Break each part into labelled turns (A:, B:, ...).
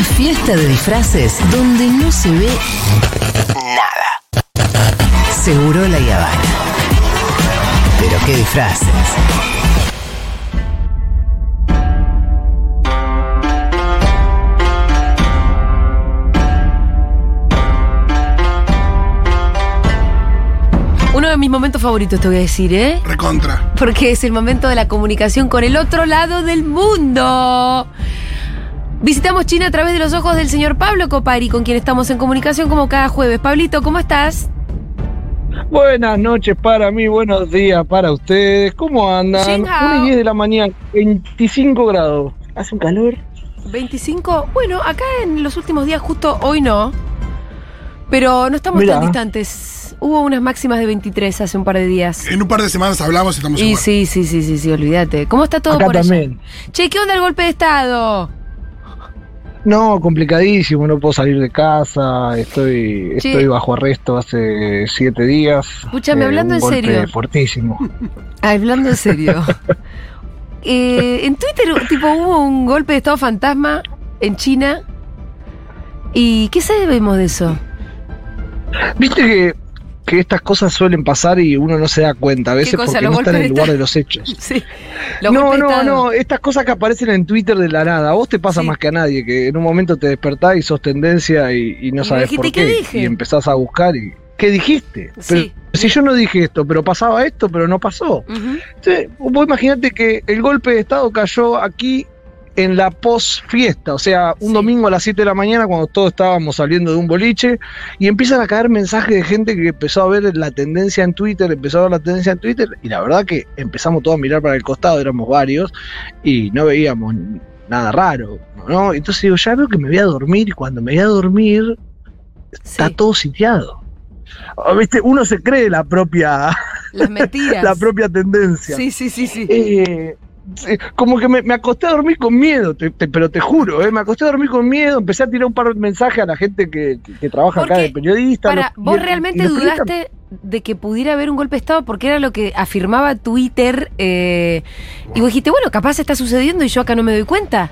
A: Una fiesta de disfraces donde no se ve nada. Seguro la Habana. Pero qué disfraces.
B: Uno de mis momentos favoritos, te voy a decir, ¿eh?
C: Recontra.
B: Porque es el momento de la comunicación con el otro lado del mundo. Visitamos China a través de los ojos del señor Pablo Copari, con quien estamos en comunicación como cada jueves. Pablito, ¿cómo estás?
D: Buenas noches para mí, buenos días para ustedes. ¿Cómo andan? 1 y 10 de la mañana, 25 grados. ¿Hace un calor?
B: 25. Bueno, acá en los últimos días, justo hoy no. Pero no estamos
D: Mirá.
B: tan distantes. Hubo unas máximas de 23 hace un par de días.
C: En un par de semanas hablamos y estamos
B: Y
C: igual.
B: sí, sí, sí, sí, sí, olvídate. ¿Cómo está todo
D: Acá
B: por allá?
D: también.
B: Che, ¿qué onda el golpe de Estado?
D: No, complicadísimo, no puedo salir de casa, estoy,
B: Sí.
D: estoy bajo arresto hace siete días.
B: Escúchame,
D: Eh,
B: hablando
D: un
B: en
D: golpe
B: serio.
D: fuertísimo.
B: Hablando en serio. Eh, en Twitter, tipo, hubo un golpe de Estado fantasma en China. ¿Y qué sabemos de eso?
D: Viste que, que estas cosas suelen pasar y uno no se da cuenta, a veces
B: cosa?
D: porque
B: ¿Los
D: no está en el lugar de los hechos.
B: Sí.
D: No, no, no, estas cosas que aparecen en Twitter de la nada, a vos te pasa
B: Sí.
D: más que a nadie, que en un momento te despertás y sos tendencia y, y no sabes por
B: ¿qué dije?
D: y empezás a buscar y ¿qué dijiste? Pero
B: Sí.
D: si yo no dije esto, pero pasaba esto, pero no pasó.
B: Ujú.
D: Entonces, vos imaginate que el golpe de Estado cayó aquí en la post fiesta, o sea, un
B: Sí.
D: domingo a las 7 de la mañana cuando todos estábamos saliendo de un boliche y empiezan a caer mensajes de gente que empezó a ver la tendencia en Twitter, empezó a ver la tendencia en Twitter y la verdad que empezamos todos a mirar para el costado, éramos varios y no veíamos nada raro, ¿no? Entonces digo, ya veo que me voy a dormir y cuando me voy a dormir está
B: Sí.
D: todo sitiado. Ah, ¿Viste? Uno se cree la propia,
B: Las mentiras.
D: la propia tendencia.
B: Sí, sí, sí, sí.
D: Eh, sí, como que me, me acosté a dormir con miedo, te- te- pero te juro, eh, me acosté a dormir con miedo, empecé a tirar un par de mensajes a la gente que, que- que trabaja acá de periodista.
B: Para,
D: los-
B: ¿vos
D: y- y
B: realmente
D: periodistas-
B: dudaste de que pudiera haber un golpe de Estado? Porque era lo que afirmaba Twitter. eh, y vos dijiste, bueno, capaz está sucediendo y yo acá no me doy cuenta.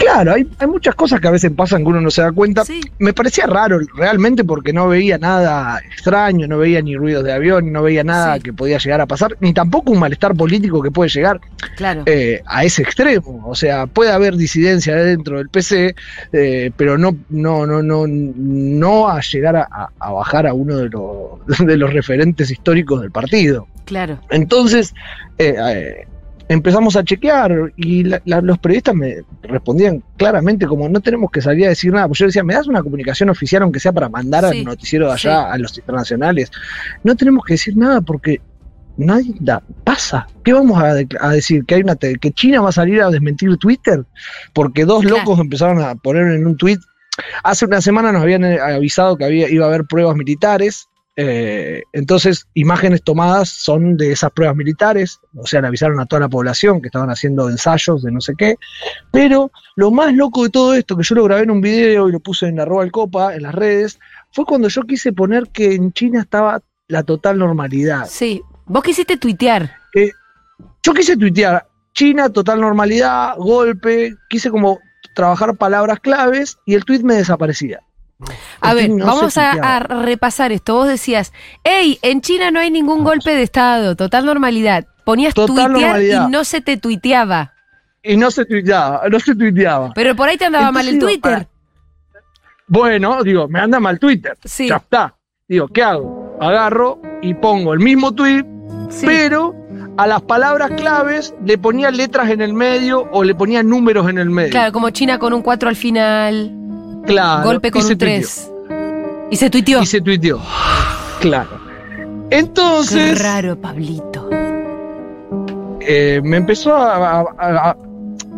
D: Claro, hay, hay muchas cosas que a veces pasan que uno no se da cuenta.
B: Sí.
D: Me parecía raro realmente porque no veía nada extraño, no veía ni ruidos de avión, no veía nada
B: Sí.
D: que podía llegar a pasar, ni tampoco un malestar político que puede llegar
B: Claro.
D: eh, a ese extremo. O sea, puede haber disidencia dentro del PC, eh, pero no, no, no, no, no a llegar a, a- a bajar a uno de los, de los referentes históricos del partido.
B: Claro.
D: Entonces, eh, eh, empezamos a chequear y la- la- los periodistas me respondían claramente como no tenemos que salir a decir nada. Pues yo decía, ¿me das una comunicación oficial aunque sea para mandar
B: Sí,
D: al noticiero de allá,
B: sí.
D: a los internacionales? No tenemos que decir nada porque nadie da, pasa. ¿Qué vamos a, dec- a decir? ¿Que, hay una ¿Que China va a salir a desmentir Twitter? Porque dos
B: Claro.
D: locos empezaron a poner en un tweet. Hace una semana nos habían eh, avisado que había, iba a haber pruebas militares. Eh, entonces, imágenes tomadas son de esas pruebas militares. O sea, le avisaron a toda la población que estaban haciendo ensayos de no sé qué. Pero lo más loco de todo esto, que yo lo grabé en un video y lo puse en arroba el copa, en las redes, fue cuando yo quise poner que en China estaba la total normalidad.
B: Sí. Vos quisiste tuitear.
D: Yo quise tuitear China, total normalidad, golpe, quise como trabajar palabras claves y el tweet me desaparecía.
B: A ver,
D: no
B: vamos a, repasar esto. Vos decías, hey, en China no hay ningún golpe de Estado, total normalidad. Ponías
D: Total
B: tuitear
D: normalidad.
B: y no se te tuiteaba.
D: Y no se tuiteaba, no se tuiteaba.
B: Pero por ahí te andaba mal el
D: digo,
B: Twitter.
D: Bueno, digo, me anda mal Twitter.
B: Sí.
D: Ya está. Digo, ¿qué hago? Agarro y pongo el mismo tweet,
B: Sí.
D: pero a las palabras claves le ponía letras en el medio o le ponía números en el medio.
B: Claro, como China con un 4 al final,
D: Claro,
B: golpe con un 3. Y se tuiteó.
D: Y se tuiteó. Claro.
B: Qué
D: Entonces,
B: raro, Pablito.
D: eh, me empezó a, a- a- a-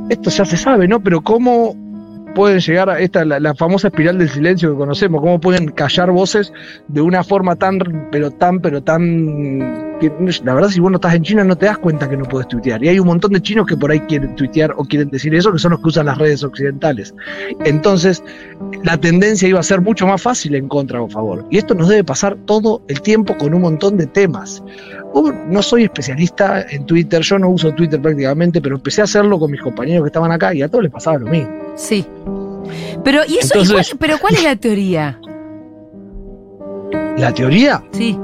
D: Esto ya se sabe, ¿no? Pero cómo pueden llegar a esta, la, la famosa espiral del silencio que conocemos, cómo pueden callar voces de una forma tan, pero tan, pero tan... que, la verdad, si vos no estás en China no te das cuenta que no puedes tuitear. Y hay un montón de chinos que por ahí quieren tuitear o quieren decir eso, que son los que usan las redes occidentales. Entonces, la tendencia iba a ser mucho más fácil en contra o a favor. Y esto nos debe pasar todo el tiempo con un montón de temas. No soy especialista en Twitter, yo no uso Twitter prácticamente, pero empecé a hacerlo con mis compañeros que estaban acá y a todos les pasaba lo mismo.
B: Sí. Pero, ¿y eso? ¿y
D: Entonces-
B: cuál- ¿Pero cuál es la teoría?
D: La teoría,
B: Sí.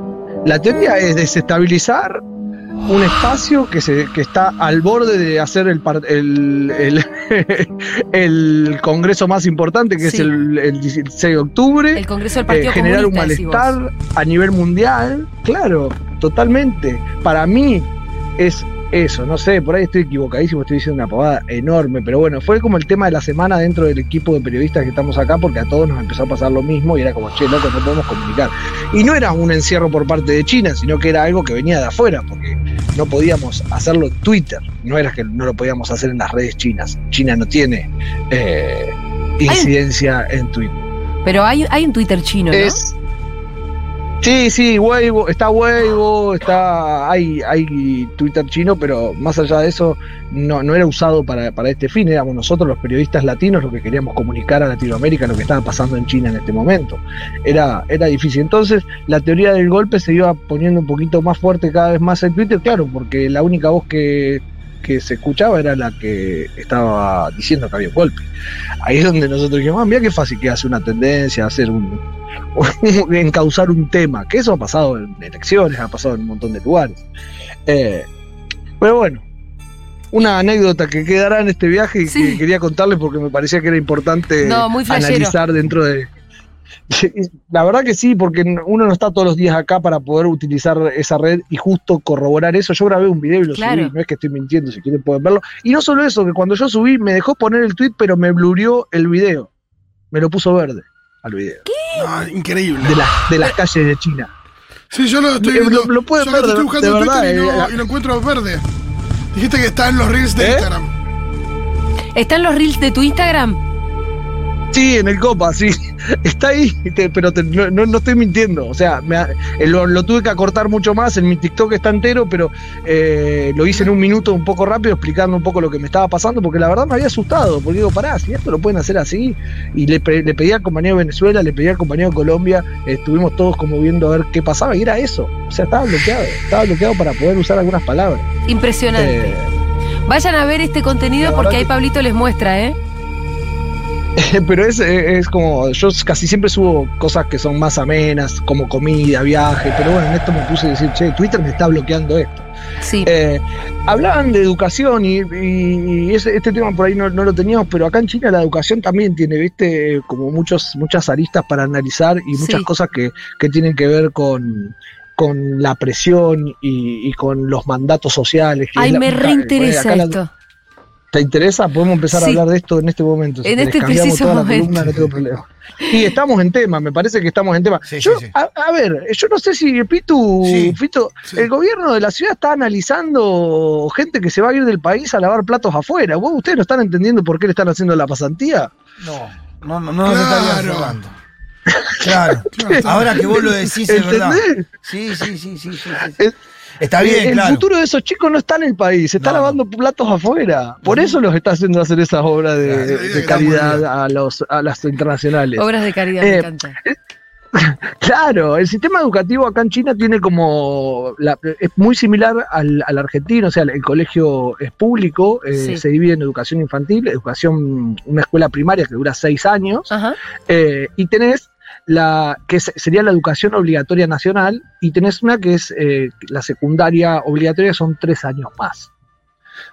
D: La teoría es desestabilizar un espacio que, se, que está al borde de hacer el, el, el, el congreso más importante, que
B: Sí.
D: es el, el 16 de octubre.
B: El Congreso del
D: eh,
B: Partido
D: generar un malestar a nivel mundial, claro, totalmente. Para mí es eso, no sé, por ahí estoy equivocadísimo, estoy diciendo una pavada enorme, pero bueno, fue como el tema de la semana dentro del equipo de periodistas que estamos acá, porque a todos nos empezó a pasar lo mismo y era como, che, loco, no podemos comunicar. Y no era un encierro por parte de China, sino que era algo que venía de afuera, porque no podíamos hacerlo en Twitter, no era que no lo podíamos hacer en las redes chinas. China no tiene eh, incidencia en Twitter.
B: Pero hay, hay un Twitter chino, ¿no?
D: Es. Sí, sí, Weibo, está Weibo, está. Hay, hay Twitter chino, pero más allá de eso, no, no era usado para, para este fin. Éramos nosotros los periodistas latinos los que queríamos comunicar a Latinoamérica lo que estaba pasando en China en este momento. Era, era difícil. Entonces, la teoría del golpe se iba poniendo un poquito más fuerte cada vez más en Twitter, claro, porque la única voz que, que se escuchaba era la que estaba diciendo que había un golpe. Ahí es donde nosotros dijimos, ah, mira qué fácil que hace una tendencia, hacer un, encauzar un tema, que eso ha pasado en elecciones, ha pasado en un montón de lugares. Eh, pero bueno, una anécdota que quedará en este viaje y
B: Sí.
D: que quería contarles porque me parecía que era importante
B: No,
D: analizar dentro de... La verdad que sí, porque uno no está todos los días acá para poder utilizar esa red y justo corroborar eso. Yo grabé un video y lo
B: Claro.
D: subí, no es que estoy mintiendo, si quieren pueden verlo. Y no solo eso, que cuando yo subí me dejó poner el tweet, pero me blurió el video. Me lo puso verde al video.
C: Ah, increíble.
D: De, las de las calles de China.
C: Sí, yo lo estoy
D: Eh,
C: viendo.
D: lo- lo pueden
C: yo
D: ver,
C: estoy buscando
D: de
C: en
D: verdad,
C: Twitter y, no-
D: eh,
C: y lo encuentro verde. Dijiste que está en los reels de
D: ¿Eh?
C: Instagram.
B: ¿Están los reels de tu Instagram?
D: Sí, en el Copa, sí. Está ahí, te- pero te- no, no- estoy mintiendo. O sea, me eh, lo, lo tuve que acortar mucho más. En mi TikTok está entero, pero eh, lo hice en un minuto un poco rápido explicando un poco lo que me estaba pasando, porque la verdad me había asustado. Porque digo, pará, si esto lo pueden hacer así. Y le, le pedí al compañero de Venezuela, le pedí al compañero de Colombia, eh, estuvimos todos como viendo a ver qué pasaba, y era eso. O sea, estaba bloqueado. Estaba bloqueado para poder usar algunas palabras.
B: Impresionante.
D: Eh,
B: Vayan a ver este contenido porque ahí Pablito les muestra, ¿eh?
D: Pero es, es como, yo casi siempre subo cosas que son más amenas, como comida, viaje, pero bueno, en esto me puse a decir, che, Twitter me está bloqueando esto.
B: Sí.
D: Eh, hablaban de educación y, y- y ese- este tema por ahí no, no lo teníamos, pero acá en China la educación también tiene, viste, como muchos, muchas aristas para analizar y muchas
B: Sí.
D: cosas que, que tienen que ver con con la presión y, y con los mandatos sociales. que
B: Ay,
D: la-
B: me reinteresa
D: la-
B: esto.
D: ¿Te interesa? Podemos empezar
B: Sí.
D: a hablar de esto en este momento. Si
B: En
D: querés,
B: este
D: cambiamos
B: preciso
D: toda la
B: momento.
D: columna, no tengo problema. Y estamos en tema, me parece que estamos en tema.
E: Sí,
D: yo,
E: sí, sí.
D: A, a ver, yo no sé si Pitu,
E: Sí,
D: Pitu,
C: sí.
D: el gobierno de la ciudad está analizando gente que se va a ir del país a lavar platos afuera. ¿Vos, ¿Ustedes no están entendiendo por qué le están haciendo la pasantía?
E: No, no, no, no
C: Claro.
E: Fernando. Claro.
C: Claro.
E: Ahora que vos lo decís, es verdad.
D: ¿Entendés?
E: Sí, sí, sí, sí, sí, sí.
D: Es-
E: Está bien,
D: el
E: claro.
D: futuro de esos chicos no está en el país, se está
E: No, no.
D: lavando platos afuera. Por eso los está haciendo hacer esas obras de,
E: Claro,
D: de calidad a, los, a las internacionales.
B: Obras de caridad, me
D: Eh,
B: encanta.
D: Claro, el sistema educativo acá en China tiene como. la- es muy similar al, al argentino, o sea, el colegio es público, eh,
B: Sí.
D: se divide en educación infantil, educación, una escuela primaria que dura seis años,
B: Ajá.
D: eh, y tenés la que se- sería la educación obligatoria nacional, y tenés una que es eh, la secundaria obligatoria, son tres años más.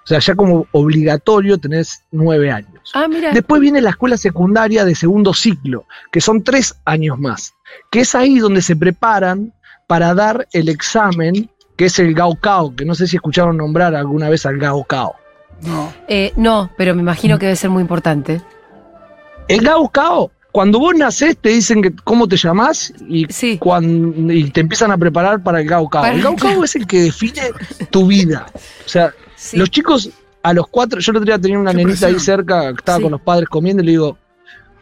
D: O sea, ya como obligatorio tenés nueve años.
B: Ah, mira.
D: Después viene la escuela secundaria de segundo ciclo, que son tres años más, que es ahí donde se preparan para dar el examen, que es el Gaokao, que no sé si escucharon nombrar alguna vez al Gaokao.
C: No.
B: Eh, no, pero me imagino que debe ser muy importante.
D: El Gaokao, cuando vos nacés te dicen que cómo te llamás y,
B: Sí.
D: cuan- y te empiezan a preparar para el Gaokao.
B: Para-
D: El Gaokao es el que define tu vida. O sea,
B: Sí.
D: Los chicos a los cuatro, yo el otro día tenía una
C: Qué
D: nenita ahí cerca, que estaba
B: Sí.
D: con los padres comiendo y le digo,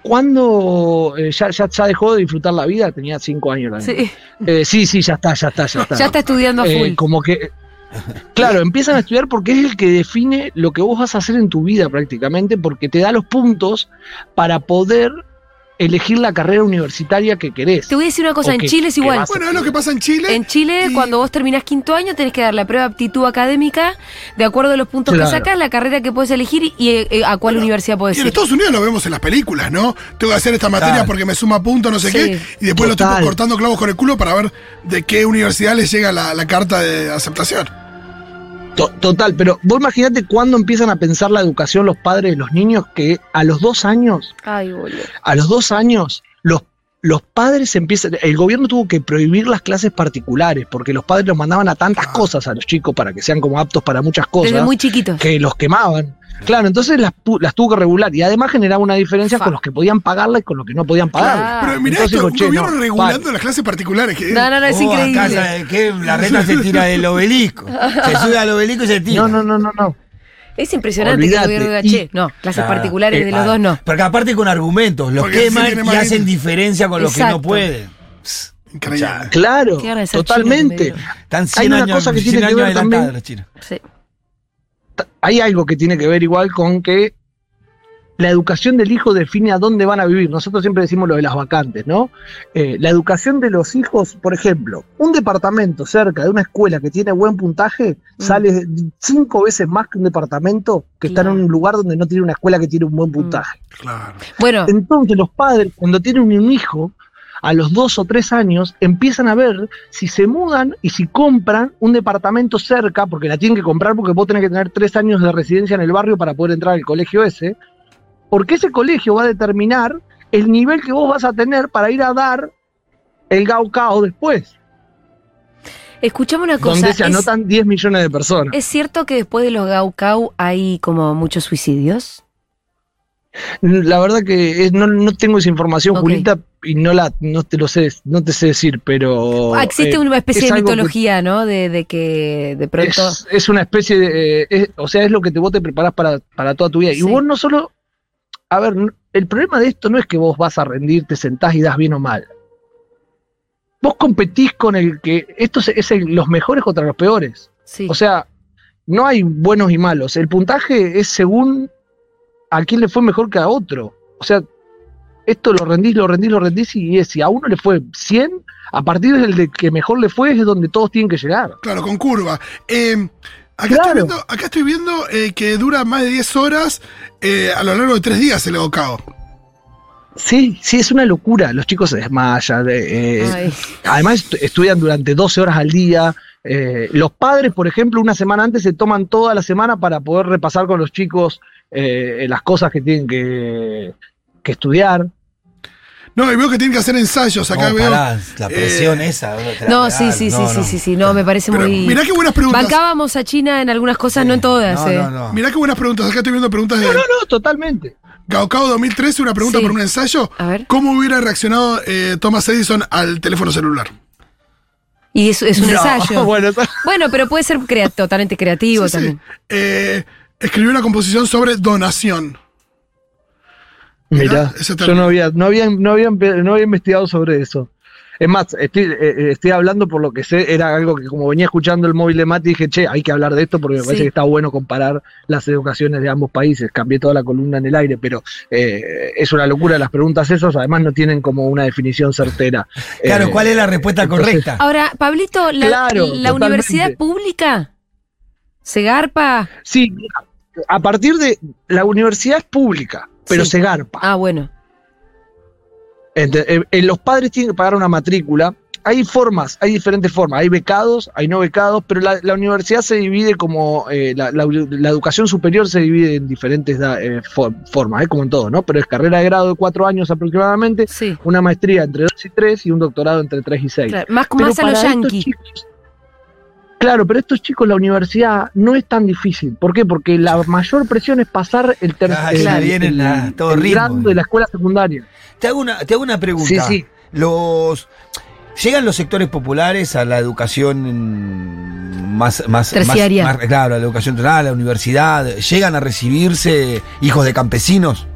D: ¿cuándo eh, ya, ya, ya dejó de disfrutar la vida? Tenía cinco años la.
B: Sí.
D: Eh, sí, sí, ya está, ya está, ya está.
B: Ya está estudiando a
D: Eh,
B: full.
D: como que, claro, empiezan a estudiar porque es el que define lo que vos vas a hacer en tu vida prácticamente, porque te da los puntos para poder elegir la carrera universitaria que querés.
B: Te voy a decir una cosa, en Chile es
D: ¿qué
B: igual.
C: Bueno, es lo que pasa en Chile.
B: En Chile,
C: y-
B: cuando vos terminás quinto año, tenés que dar la prueba de aptitud académica, de acuerdo a los puntos
D: Claro.
B: que sacas, la carrera que puedes elegir y eh, eh, a cuál universidad podés
C: Y en
B: ir.
C: Estados Unidos lo vemos en las películas, ¿no? Tengo que hacer esta materia porque me suma punto, no sé
B: Sí.
C: qué. Y después lo
D: Total.
C: estoy cortando clavos con el culo para ver de qué universidad les llega la, la carta de aceptación.
D: To- Total, pero vos imaginate cuándo empiezan a pensar la educación los padres de los niños que a los dos años,
B: Ay, boludo.
D: a los dos años, los, los padres empiezan, el gobierno tuvo que prohibir las clases particulares porque los padres los mandaban a tantas cosas a los chicos para que sean como aptos para muchas cosas.
B: Desde muy chiquitos.
D: que los quemaban. Claro, entonces las, pu- las tuvo que regular y además generaba una diferencia
B: Fa.
D: con los que podían pagarla y con los que no podían pagarla.
B: Claro.
C: Pero mirá
D: Entonces
C: esto,
D: digo,
C: un
D: che,
C: gobierno
D: no,
C: regulando
D: vale.
C: las clases particulares. Que,
B: No, no, no, es
E: Oh,
B: increíble.
E: acá, ¿sabe qué? La reta se tira del obelisco. Se sube al obelisco y se tira.
D: No, no, no, no, no.
B: Es impresionante que el gobierno diga, che, no, clases
E: Claro.
B: particulares
D: Eh,
B: de los
E: Ah,
B: dos no.
E: Porque aparte con argumentos, los
C: Porque
E: queman y
C: más
E: hacen diferencia con los que no pueden.
C: Increíble.
D: Claro, totalmente.
E: Están 100
D: Hay una
E: años,
D: cosa que
E: 100
D: tiene que ver
E: adelantadas
D: también-
E: los chinos.
B: Sí.
D: Hay algo que tiene que ver igual con que la educación del hijo define a dónde van a vivir. Nosotros siempre decimos lo de las vacantes, ¿no? Eh, la educación de los hijos, por ejemplo, un departamento cerca de una escuela que tiene buen puntaje
B: Mm.
D: sale cinco veces más que un departamento que está en un lugar donde no tiene una escuela que tiene un buen puntaje.
C: Claro.
B: Bueno,
D: Entonces los padres, cuando tienen un hijo, a los dos o tres años, empiezan a ver si se mudan y si compran un departamento cerca, porque la tienen que comprar porque vos tenés que tener tres años de residencia en el barrio para poder entrar al colegio ese, porque ese colegio va a determinar el nivel que vos vas a tener para ir a dar el Gaucao después,
B: escuchame una cosa.
D: donde se
B: ¿Es,
D: anotan 10 millones de personas.
B: ¿Es cierto que después de los Gaucau hay como muchos suicidios?
D: La verdad que es- no, no tengo esa información. Julita, y no la no te lo sé, no te sé decir, pero
B: Ah, existe
D: eh,
B: una especie
D: es
B: de
D: que-
B: mitología, ¿no? De, de que de pronto.
D: Es, es una especie de. eh, es- o sea, es lo que te, vos te preparás para, para toda tu vida.
B: Sí.
D: Y vos no solo. A ver, el problema de esto no es que vos vas a rendir, te sentás y das bien o mal. Vos competís con el que. Esto es, es el- los mejores contra los peores.
B: sí.
D: O sea, no hay buenos y malos. El puntaje es según a quién le fue mejor que a otro. O sea, esto lo rendís, lo rendís, lo rendís y es, si a uno le fue 100, a partir del de que mejor le fue es donde todos tienen que llegar.
C: Claro, con curva. Eh, acá,
D: Claro.
C: estoy viendo, acá estoy viendo eh, que dura más de 10 horas eh, a lo largo de tres días el Gaucao.
D: Sí, sí, es una locura. Los chicos se desmayan. eh, eh, además, estu- estudian durante 12 horas al día. eh, los padres, por ejemplo, una semana antes se toman toda la semana para poder repasar con los chicos eh, las cosas que tienen que, que estudiar.
C: No, y veo que tienen que hacer ensayos. Acá
E: No,
C: veo.
E: pará, la presión
C: eh,
E: esa. te la
B: No, sí, sí, sí,
E: No,
B: sí,
E: no.
B: sí, sí, no, me parece
C: Pero
B: muy.
C: mirá qué buenas preguntas.
B: Bancábamos a China en algunas cosas, no en todas.
E: No,
B: eh.
E: no, no.
C: Mirá qué buenas preguntas. Acá estoy viendo preguntas de
D: No, no, no, totalmente.
C: Gaucao 2013, una pregunta
B: Sí.
C: por un ensayo.
B: A ver.
C: ¿Cómo hubiera reaccionado eh, Thomas Edison al teléfono celular?
B: Y es, es un
D: No,
B: ensayo. Bueno.
D: bueno,
B: pero puede ser crea- totalmente creativo
C: Sí, sí.
B: también.
C: Eh, escribió una composición sobre donación.
D: Mira,
C: Mirá, ese
D: yo no había, no había, no había, empe- no había investigado sobre eso. Es más, estoy, eh, eh, estoy hablando por lo que sé, era algo que como venía escuchando el móvil de Mati, dije, che, hay que hablar de esto porque me
B: Sí.
D: parece que está bueno comparar las educaciones de ambos países. Cambié toda la columna en el aire, pero eh, es una locura las preguntas esas, además no tienen como una definición certera.
E: Claro,
D: Eh,
E: ¿cuál es la respuesta
D: entonces-
E: correcta?
B: Ahora, Pablito, la,
D: Claro,
B: la
D: totalmente.
B: universidad pública se garpa.
D: Sí, a partir de, la universidad es pública, pero
B: Sí.
D: se garpa.
B: Ah, bueno.
D: Ente- eh, eh, los padres tienen que pagar una matrícula. Hay formas, hay diferentes formas. Hay becados, hay no becados, pero la, la universidad se divide como. eh, la, la- la educación superior se divide en diferentes eh, for- formas, como en todo, ¿no? Pero es carrera de grado de cuatro años aproximadamente,
B: Sí.
D: una maestría entre dos y tres y un doctorado entre tres y seis.
B: Claro, Más,
D: Pero
B: más a los yanquis.
D: Claro, pero estos chicos, la universidad no es tan difícil. ¿Por qué? Porque la mayor presión es pasar el
E: Ah,
D: tercer
E: vienen a todo
D: el
E: ritmo.
D: grado de la escuela secundaria.
E: Te hago una, te hago una pregunta.
D: Sí, sí.
E: Los llegan los sectores populares a la educación más, más
B: Terciaria.
E: más- más- claro, a la educación terciaria, a la universidad. Llegan a recibirse hijos de campesinos.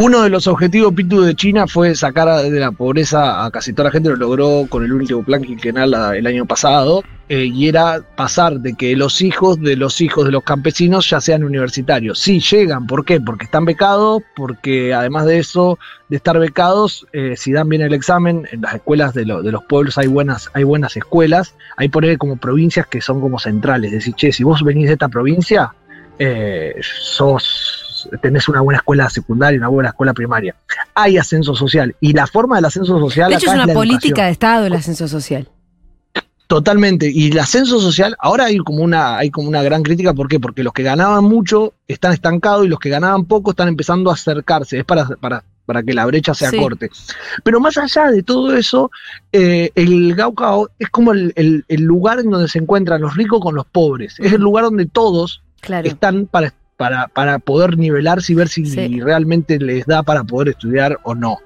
D: Uno de los objetivos Pitu de China fue sacar de la pobreza a casi toda la gente, lo logró con el último plan quinquenal el año pasado, eh, y era pasar de que los hijos de los hijos de los campesinos ya sean universitarios. Sí, llegan, ¿por qué? Porque están becados, porque además de eso, de estar becados, eh, si dan bien el examen, en las escuelas de, lo- de los pueblos hay buenas, hay buenas escuelas, hay por ahí como provincias que son como centrales, es decir, che, si vos venís de esta provincia, eh, sos, tenés una buena escuela secundaria, una buena escuela primaria. Hay ascenso social y la forma del ascenso social
B: De hecho,
D: acá
B: es una política
D: educación.
B: de Estado el ascenso social.
D: Totalmente. Y el ascenso social, ahora hay como una, hay como una gran crítica, ¿por qué? Porque los que ganaban mucho están estancados y los que ganaban poco están empezando a acercarse. Es para, para, para que la brecha se
B: Sí.
D: acorte. Pero más allá de todo eso, eh, el Gaucao es como el, el- el lugar en donde se encuentran los ricos con los pobres. Es el lugar donde todos
B: Claro.
D: están para, para, para poder nivelarse y ver si
B: Sí.
D: realmente les da para poder estudiar o no.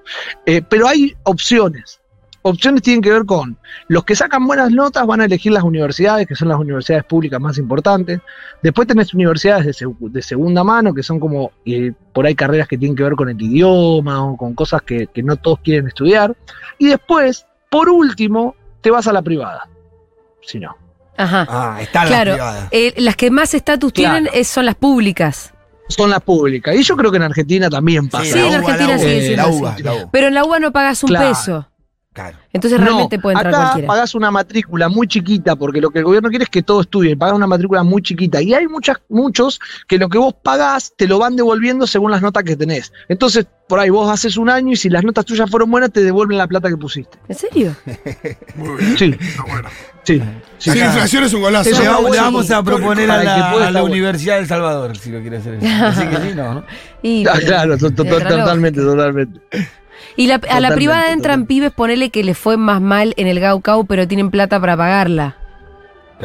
D: Eh, pero hay opciones. Opciones tienen que ver con los que sacan buenas notas van a elegir las universidades, que son las universidades públicas más importantes. Después tenés universidades de, seg- de segunda mano, que son como eh, por ahí carreras que tienen que ver con el idioma o con cosas que, que no todos quieren estudiar. Y después, por último, te vas a la privada. Si no.
B: Ajá.
E: Ah, están
B: Claro.
E: las privadas.
B: Eh, las que más estatus
D: Claro.
B: tienen es- son las públicas.
D: Son las públicas. Y yo creo que en Argentina también pasa.
B: Sí, en Argentina
E: la. UBA, la UBA.
B: Pero en la UBA no pagas un
D: Claro.
B: peso.
E: Claro.
B: Entonces
D: No,
B: realmente puede entrar
D: acá
B: cualquiera.
D: pagás una matrícula muy chiquita, porque lo que el gobierno quiere es que todo estudie, pagas una matrícula muy chiquita. Y hay muchas, muchos que lo que vos pagás te lo van devolviendo según las notas que tenés. Entonces, por ahí vos haces un año y si las notas tuyas fueron buenas, te devuelven la plata que pusiste.
B: ¿En serio?
C: Muy bien.
D: Sí,
C: Está bueno.
D: sí. sí.
C: Sin inflación es un golazo.
D: Eso
E: Le vamos, le
D: bueno.
E: vamos a proponer a la, a la. Universidad del Salvador, si lo quiere hacer. Así que sí, no, ¿no?
B: Y,
D: Ah, claro, totalmente, totalmente.
B: Y la- a la privada entran pibes, ponele que les fue más mal en el Gaucau, pero tienen plata para pagarla.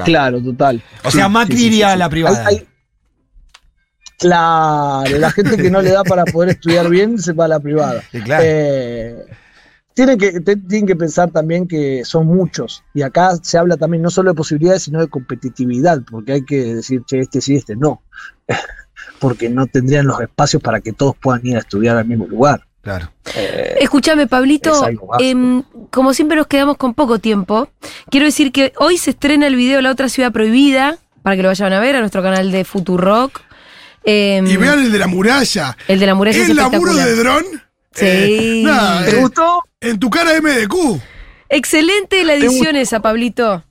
D: Claro, total.
E: O sea, Macri iría a la privada.
D: Hay- hay- Claro, la gente que no le da para poder estudiar bien se va a la privada.
E: Sí, claro.
D: Eh, tienen, que, te- tienen que pensar también que son muchos. Y acá se habla también no solo de posibilidades, sino de competitividad, porque hay que decir, che, este sí, este no. porque no tendrían los espacios para que todos puedan ir a estudiar al mismo lugar.
E: Claro.
B: Escúchame, Pablito,
D: es
B: em, como siempre nos quedamos con poco tiempo, quiero decir que hoy se estrena el video La Otra Ciudad Prohibida, para que lo vayan a ver a nuestro canal de Futurock. Em,
C: Y vean el de la muralla.
B: el de la muralla es
C: El laburo
B: espectacular.
C: de dron.
B: Sí.
C: nada,
D: ¿Te
C: eh,
D: gustó?
C: en tu cara MDQ.
B: Excelente la edición esa, Pablito.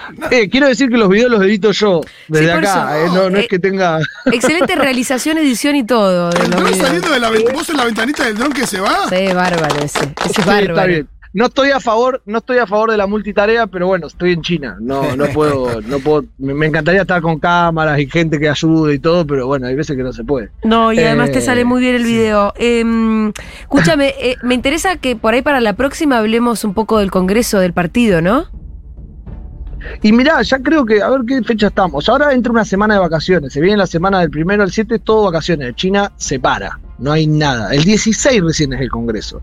D: Eh, quiero decir que los videos los edito yo desde
B: Sí,
D: acá.
B: eso.
D: eh, no, no
B: Eh,
D: es que tenga.
B: Excelente realización, edición y todo. de los
C: saliendo de la ¿Vos en la ventanita del dron que se va?
B: Sí, bárbaro ese. Ese es
D: Sí,
B: bárbaro.
D: está bien. No estoy a favor, no estoy a favor de la multitarea, pero bueno, estoy en China. No, no puedo, no puedo. Me me encantaría estar con cámaras y gente que ayude y todo, pero bueno, hay veces que no se puede.
B: No, y además te
D: Eh,
B: sale muy bien el video. Em, escúchame, eh, me interesa que por ahí para la próxima hablemos un poco del Congreso del partido, ¿no?
D: Y mirá, ya creo que, a ver qué fecha estamos. Ahora entra una semana de vacaciones. Se viene la semana del primero al 7, todo vacaciones. China se para, no hay nada. El 16 recién es el Congreso.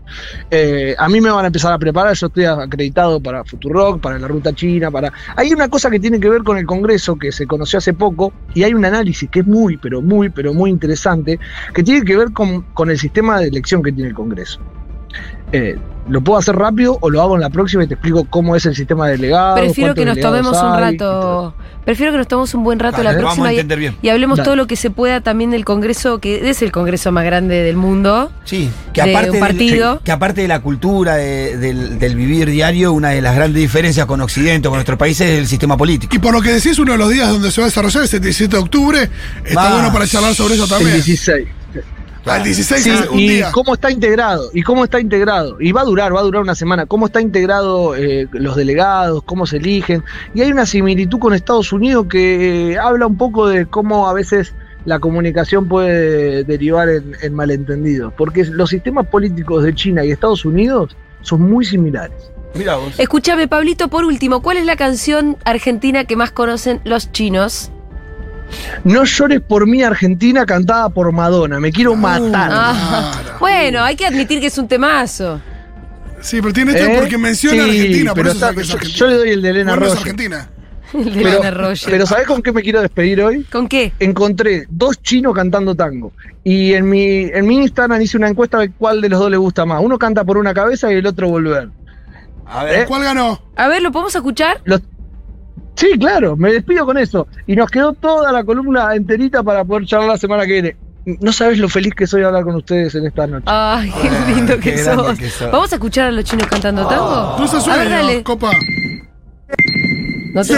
D: Eh, a mí me van a empezar a preparar, yo estoy acreditado para Futurock, para la ruta china, para... Hay una cosa que tiene que ver con el Congreso que se conoció hace poco y hay un análisis que es muy, pero muy, pero muy interesante, que tiene que ver con, con el sistema de elección que tiene el Congreso. Eh, ¿Lo puedo hacer rápido o lo hago en la próxima y te explico cómo es el sistema de delegados?
B: Prefiero que nos tomemos un rato. Prefiero que nos tomemos un buen rato la
E: vamos
B: próxima
E: a
B: y,
E: entender bien.
B: y hablemos
D: Dale.
B: todo lo que se pueda también del Congreso, que es el Congreso más grande del mundo.
E: Sí, que
B: de
E: aparte,
B: un partido.
E: del- que aparte de la cultura, de- del, del vivir diario, una de las grandes diferencias con Occidente, con nuestro país, es el sistema político.
C: Y por lo que decís, uno de los días donde se va a desarrollar es el 17 de octubre. Está
E: Va.
C: bueno para charlar sobre eso
D: El
C: también.
D: 16.
C: Al 16
D: Sí,
C: es un
D: y
C: día.
D: cómo está integrado, y cómo está integrado, y va a durar, va a durar una semana, cómo está integrado eh, los delegados, cómo se eligen, y hay una similitud con Estados Unidos que eh, habla un poco de cómo a veces la comunicación puede derivar en, en malentendidos, porque los sistemas políticos de China y Estados Unidos son muy similares.
E: Mira vos.
B: Escúchame, Pablito, por último, ¿cuál es la canción argentina que más conocen los chinos?
D: No llores por mí, Argentina, cantada por Madonna, me quiero matar.
B: Ah, bueno, hay que admitir que es un temazo.
C: Sí, pero tiene esto
D: ¿Eh?
C: porque menciona
D: Sí,
C: Argentina, por
D: pero
C: eso
D: está- yo,
C: Argentina.
D: yo le doy el de Elena Rosso.
C: Argentina.
B: El de
D: Pero,
B: Roger.
D: pero ¿sabés con qué me quiero despedir hoy?
B: ¿Con qué?
D: Encontré dos chinos cantando tango. Y en mi, en mi Instagram hice una encuesta de cuál de los dos le gusta más. Uno canta por una cabeza y el otro volver.
E: A ver.
C: ¿Cuál ganó?
B: A ver, ¿lo podemos escuchar?
D: Los- Sí, claro, me despido con eso. Y nos quedó toda la columna enterita para poder charlar la semana que viene. No sabes lo feliz que soy de hablar con ustedes en esta noche.
B: Ay, qué lindo
E: qué
B: que
E: grande
B: sos.
E: que sos.
B: ¿Vamos a escuchar a los chinos cantando tango? A ver, dale.
C: sueño, copa.
B: No te-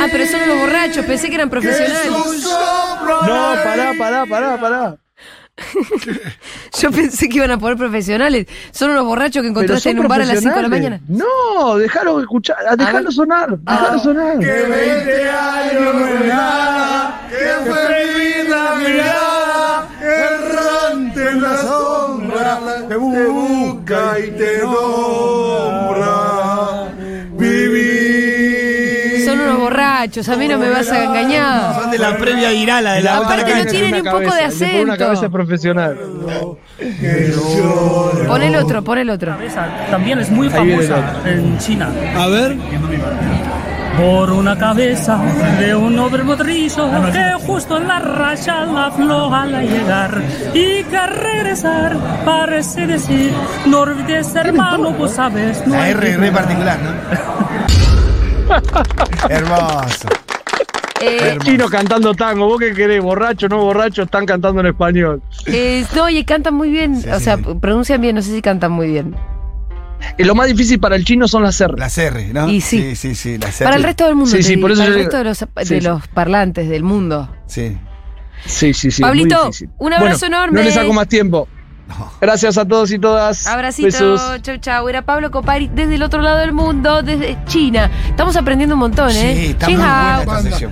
B: Ah, pero son unos borrachos, pensé que eran profesionales.
D: No, pará, pará, pará, pará.
B: Yo pensé que iban a poner profesionales. Son unos borrachos que encontraste en un bar a las 5 de la mañana.
D: No, déjalo escuchar, déjalo
B: ver.
D: sonar, déjalo sonar.
C: Que fue mi vida mirada, errante en la sombra, te busca y te nombra.
B: Borrachos, a mí no me vas a engañar.
E: Son de la previa Irala, de la
B: Aparte no tiene ni un poco de
D: pongo Una
B: acento.
D: cabeza profesional.
B: Pon el otro, pon el otro.
F: También es muy famosa en China.
C: A ver.
F: Por una cabeza de un hombre modrizo que justo en la raya la afloja al llegar y que al regresar parece decir no olvides hermano vos sabes no
E: La R
F: jugar".
E: particular, ¿no? Hermoso.
B: Eh.
D: Chino cantando tango, vos qué querés, borracho, no borracho, están cantando en español.
B: eh, no, y cantan muy bien.
E: Sí,
B: o
E: sí,
B: sea,
E: sí.
B: pronuncian bien, no sé si cantan muy bien.
D: Y lo más difícil para el chino son las R.
E: Las R, ¿no?
B: Y sí.
E: Sí, sí, sí. Las R.
B: Para el resto del mundo,
D: Sí, por eso
B: para el resto de los,
D: Sí,
B: de
D: sí.
B: los parlantes del mundo.
E: Sí.
D: Sí, sí, sí.
B: Pablito, un abrazo
D: Bueno,
B: enorme.
D: No les saco más tiempo. Gracias a todos y todas.
B: Abracito,
D: Besos.
B: chau chau. Era Pablo Copari desde el otro lado del mundo, desde China. Estamos aprendiendo un montón, ¿eh?
E: Sí, está
B: Xin
E: muy buena
B: hao.
E: esta
C: Banda.
E: sesión.